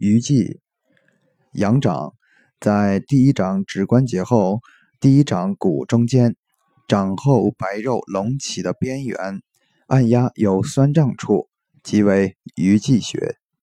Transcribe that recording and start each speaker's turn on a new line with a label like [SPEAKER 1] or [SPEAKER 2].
[SPEAKER 1] 鱼际，阳掌在第一掌指关节后，第一掌骨中间，掌后白肉隆起的边缘按压有酸胀处，即为鱼际穴。